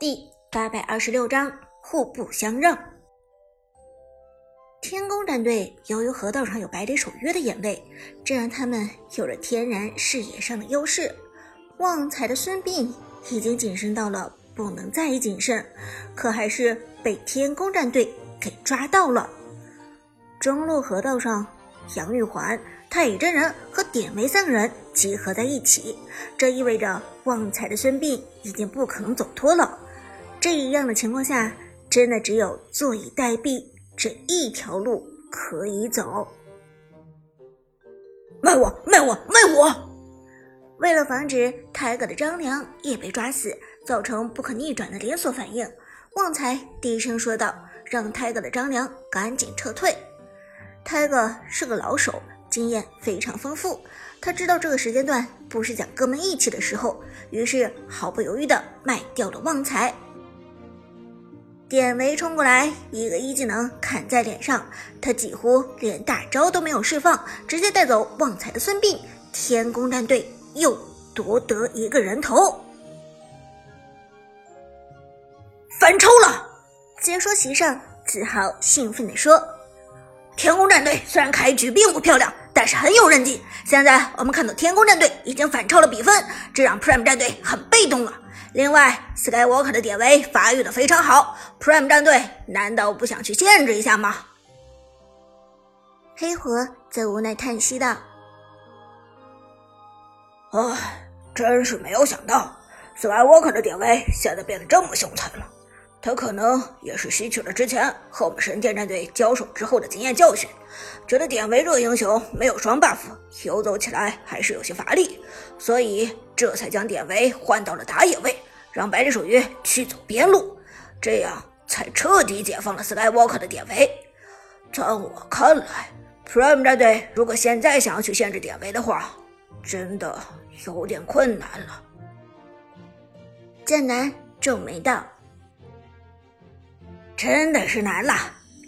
第八百二十六章互不相让。天宫战队由于河道上有百里守约的掩卫，这让他们有了天然视野上的优势。旺财的孙膑已经谨慎到了不能再谨慎，可还是被天宫战队给抓到了。中路河道上，杨玉环、太乙真人和典韦三个人集合在一起，这意味着旺财的孙膑已经不可能走脱了。这样的情况下，真的只有坐以待毙这一条路可以走。卖我，卖我，卖我！为了防止泰戈的张良也被抓死，造成不可逆转的连锁反应，旺财低声说道：“让泰戈的张良赶紧撤退。”泰戈是个老手，经验非常丰富，他知道这个时间段不是讲哥们义气的时候，于是毫不犹豫地卖掉了旺财。典韦冲过来，一个一技能砍在脸上，他几乎连大招都没有释放，直接带走旺财的孙膑。天宫战队又夺得一个人头，反超了！解说席上，子豪兴奋地说：“天宫战队虽然开局并不漂亮，但是很有韧劲。现在我们看到天宫战队已经反超了比分，这让 Prime 战队很被动了。”另外，Skywalker 的典韦发育的非常好，Prime 战队难道不想去限制一下吗？黑火则无奈叹息道：“唉，真是没有想到，Skywalker 的典韦现在变得这么凶残了。他可能也是吸取了之前和我们神殿战队交手之后的经验教训，觉得典韦这个英雄没有双 buff，游走起来还是有些乏力，所以这才将典韦换到了打野位，让百里守约去走边路，这样才彻底解放了 Skywalker 的典韦。在我看来，Prime 战队如果现在想要去限制典韦的话，真的有点困难了。剑南皱眉道。真的是难了，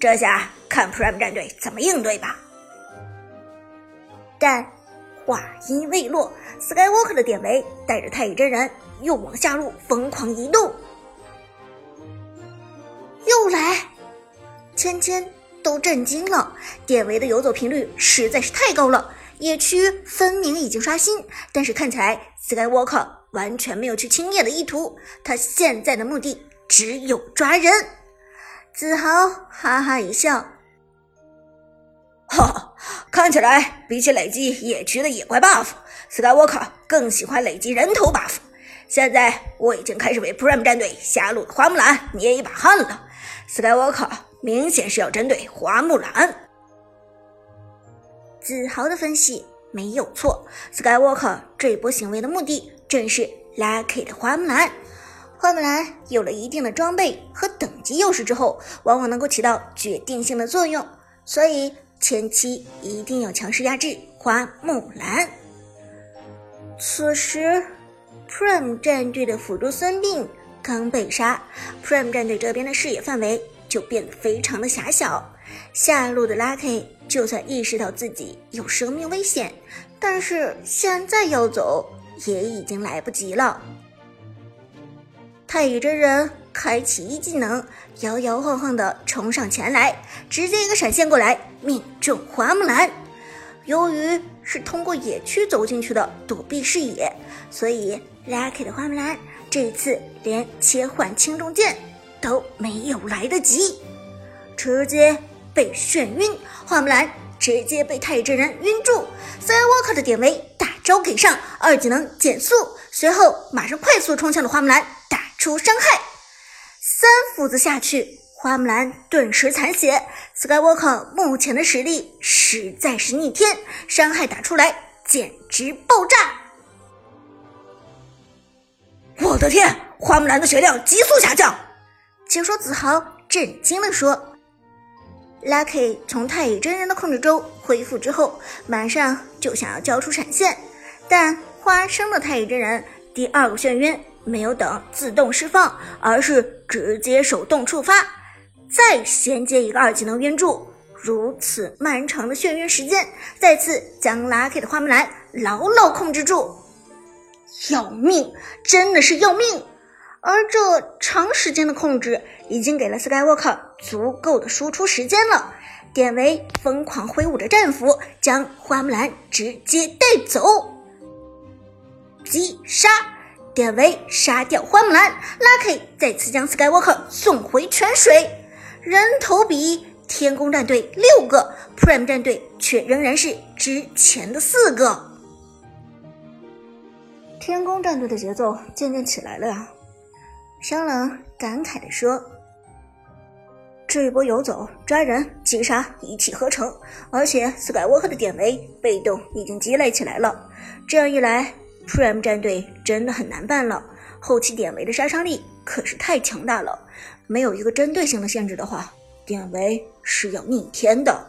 这下看 Prime 战队怎么应对吧。但话音未落，Skywalker 的典韦带着太乙真人又往下路疯狂移动，又来，芊芊都震惊了。典韦的游走频率实在是太高了，野区分明已经刷新，但是看起来 Skywalker 完全没有去清野的意图，他现在的目的只有抓人。子豪哈哈一笑，哈哈，看起来比起累积野区的野怪 buff，Skywalker 更喜欢累积人头 buff。现在我已经开始为 Prime 战队下路的花木兰捏一把汗了。Skywalker 明显是要针对花木兰。子豪的分析没有错，Skywalker 这波行为的目的正是拉 K 的花木兰。花木兰有了一定的装备和等级优势之后，往往能够起到决定性的作用，所以前期一定要强势压制花木兰。此时，Prime 战队的辅助孙膑刚被杀，Prime 战队这边的视野范围就变得非常的狭小。下路的 Lucky 就算意识到自己有生命危险，但是现在要走也已经来不及了。太乙真人开启一技能，摇摇晃晃的冲上前来，直接一个闪现过来，命中花木兰。由于是通过野区走进去的躲避视野，所以 Lucky 的花木兰这次连切换轻重剑都没有来得及，直接被眩晕。花木兰直接被太乙真人晕住，Skywalker 的典韦大招给上，二技能减速，随后马上快速冲向了花木兰。出伤害，三斧子下去，花木兰顿时残血。Skywalker 目前的实力实在是逆天，伤害打出来简直爆炸！我的天，花木兰的血量急速下降。解说子豪震惊地说：“Lucky 从太乙真人的控制中恢复之后，马上就想要交出闪现，但花生的太乙真人第二个眩晕。”没有等自动释放，而是直接手动触发，再衔接一个二技能晕住。如此漫长的眩晕时间，再次将 Lucky 的花木兰牢牢控制住。要命，真的是要命！而这长时间的控制已经给了 Skywalker 足够的输出时间了。典韦疯狂挥舞着战斧，将花木兰直接带走。击杀！典韦杀掉花木兰，Lucky 再次将 Skywalker 送回泉水。人头比天宫战队六个，Prime 战队却仍然是之前的四个。天宫战队的节奏渐渐起来了呀。商冷感慨地说：“这一波游走、抓人、击杀一气呵成，而且 Skywalker 的典韦被动已经积累起来了。这样一来，Prime 战队真的很难办了。后期典韦的杀伤力可是太强大了，没有一个针对性的限制的话，典韦是要逆天的。”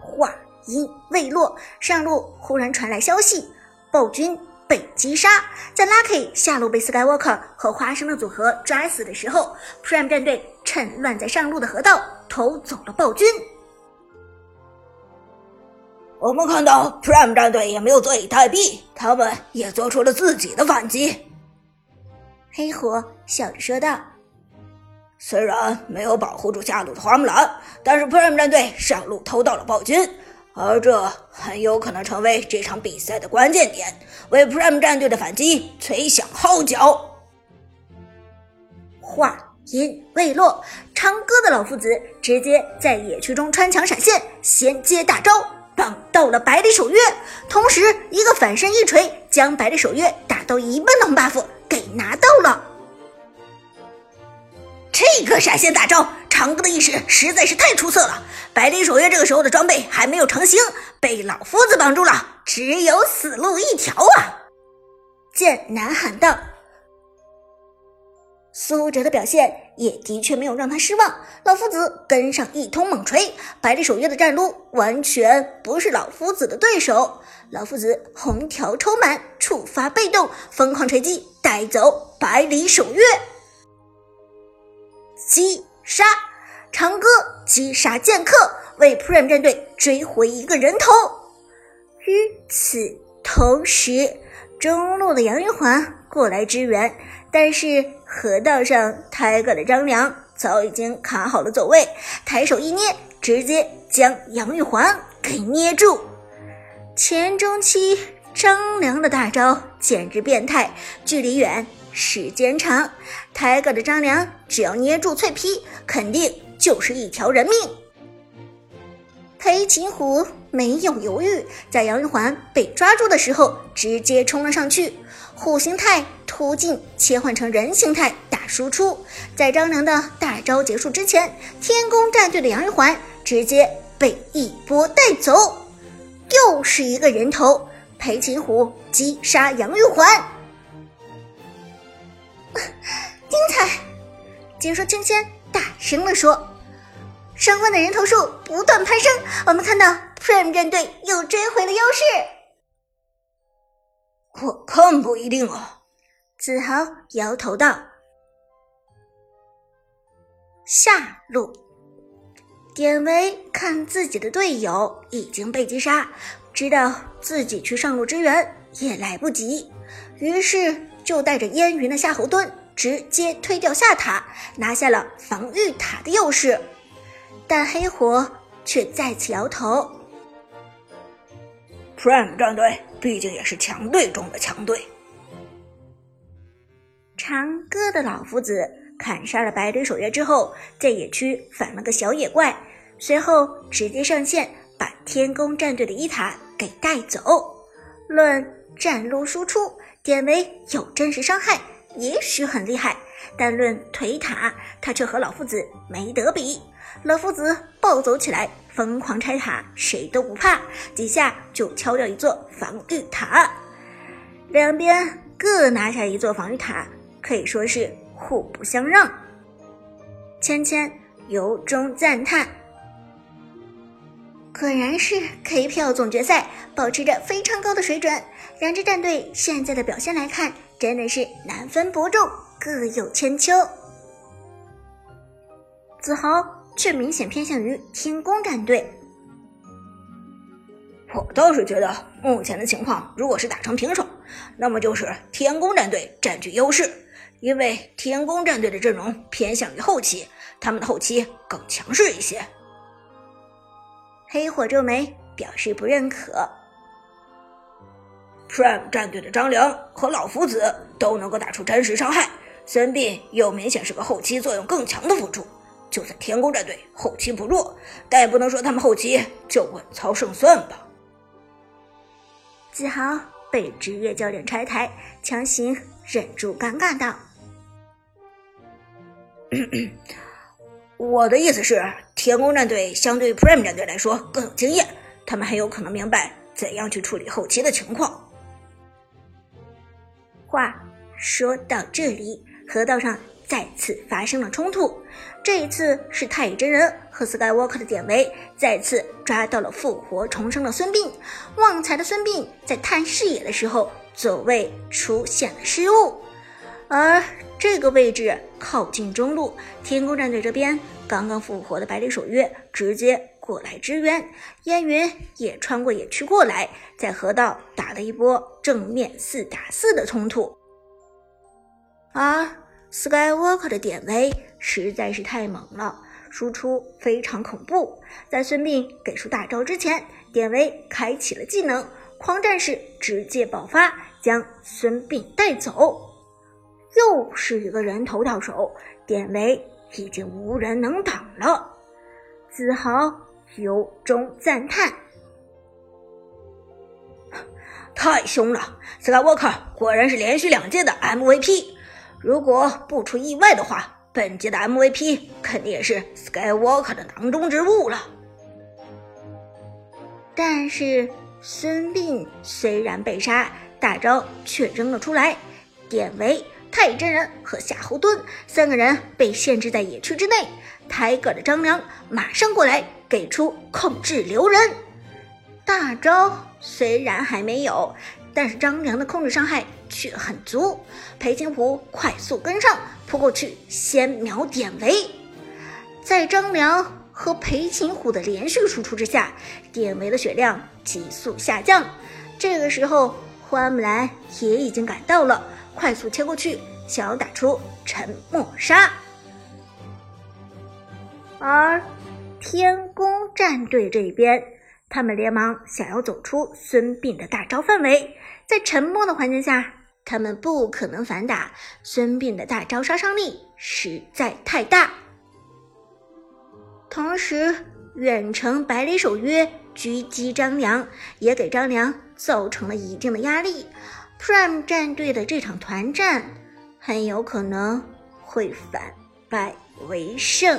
话音未落，上路忽然传来消息：暴君。被击杀，在 Lucky 下路被 Skywalker 和花生的组合抓死的时候，Prime 战队趁乱在上路的河道偷走了暴君。我们看到 Prime 战队也没有坐以待毙，他们也做出了自己的反击。黑火笑着说道：“虽然没有保护住下路的花木兰，但是 Prime 战队上路偷到了暴君。”而这很有可能成为这场比赛的关键点，为 Prime 战队的反击吹响号角。话音未落，长歌的老夫子直接在野区中穿墙闪现，衔接大招绑到了百里守约，同时一个反身一锤将百里守约打到一半的红 buff 给拿到了。这个闪现大招，长歌的意识实在是太出色了。百里守约这个时候的装备还没有成型，被老夫子绑住了，只有死路一条啊！剑南喊道。苏哲的表现也的确没有让他失望，老夫子跟上一通猛锤，百里守约的战撸完全不是老夫子的对手。老夫子红条抽满，触发被动，疯狂锤击，带走百里守约。击杀长歌，击杀剑客，为 Prime 战队追回一个人头。与此同时，中路的杨玉环过来支援，但是河道上抬杆的张良早已经卡好了走位，抬手一捏，直接将杨玉环给捏住。前中期张良的大招简直变态，距离远。时间长抬杆的张良只要捏住脆皮，肯定就是一条人命。裴擒虎没有犹豫，在杨玉环被抓住的时候，直接冲了上去，虎形态突进切换成人形态打输出。在张良的大招结束之前，天宫战队的杨玉环直接被一波带走，又是一个人头。裴擒虎击杀杨玉环。精彩！解说芊芊大声地说：“双方的人头数不断攀升，我们看到 Prime 战队又追回了优势。”我看不一定啊，子豪摇头道：“下路，典韦看自己的队友已经被击杀，知道自己去上路支援也来不及，于是。”就带着烟云的夏侯惇直接推掉下塔，拿下了防御塔的优势。但黑火却再次摇头：“Prime 战队毕竟也是强队中的强队。”长歌的老夫子砍杀了百里守约之后，在野区反了个小野怪，随后直接上线把天宫战队的一塔给带走。论战撸输出。典韦有真实伤害，也许很厉害，但论腿塔，他却和老夫子没得比。老夫子暴走起来，疯狂拆塔，谁都不怕，几下就敲掉一座防御塔。两边各拿下一座防御塔，可以说是互不相让。芊芊由衷赞叹。果然是 K 票总决赛，保持着非常高的水准。两支战队现在的表现来看，真的是难分伯仲，各有千秋。子豪却明显偏向于天宫战队。我倒是觉得，目前的情况，如果是打成平手，那么就是天宫战队占据优势，因为天宫战队的阵容偏向于后期，他们的后期更强势一些。黑火皱眉，表示不认可。Prime 战队的张良和老夫子都能够打出真实伤害，孙膑又明显是个后期作用更强的辅助。就算天宫战队后期不弱，但也不能说他们后期就稳操胜算吧。子豪被职业教练拆台，强行忍住尴尬道：“我的意思是，天宫战队相对 Prime 战队来说更有经验，他们很有可能明白怎样去处理后期的情况。”话说到这里，河道上。再次发生了冲突，这一次是太乙真人和 Skywalker 的典韦再次抓到了复活重生的孙膑。旺财的孙膑在探视野的时候走位出现了失误，而这个位置靠近中路，天宫战队这边刚刚复活的百里守约直接过来支援，烟云也穿过野区过来，在河道打了一波正面四打四的冲突，而。Skywalker 的典韦实在是太猛了，输出非常恐怖。在孙膑给出大招之前，典韦开启了技能“狂战士”，直接爆发，将孙膑带走。又是一个人头到手，典韦已经无人能挡了。子豪由衷赞叹：“太凶了！Skywalker 果然是连续两届的 MVP。”如果不出意外的话，本届的 MVP 肯定也是 Skywalker 的囊中之物了。但是孙膑虽然被杀，大招却扔了出来。典韦、太乙真人和夏侯惇三个人被限制在野区之内。抬个的张良马上过来，给出控制留人。大招虽然还没有。但是张良的控制伤害却很足，裴擒虎快速跟上，扑过去先秒典韦。在张良和裴擒虎的连续输出之下，典韦的血量急速下降。这个时候，花木兰也已经赶到了，快速切过去，想要打出沉默杀。而天宫战队这边。他们连忙想要走出孙膑的大招范围，在沉默的环境下，他们不可能反打。孙膑的大招杀伤力实在太大。同时，远程百里守约狙击张良，也给张良造成了一定的压力。Prime 战队的这场团战很有可能会反败为胜。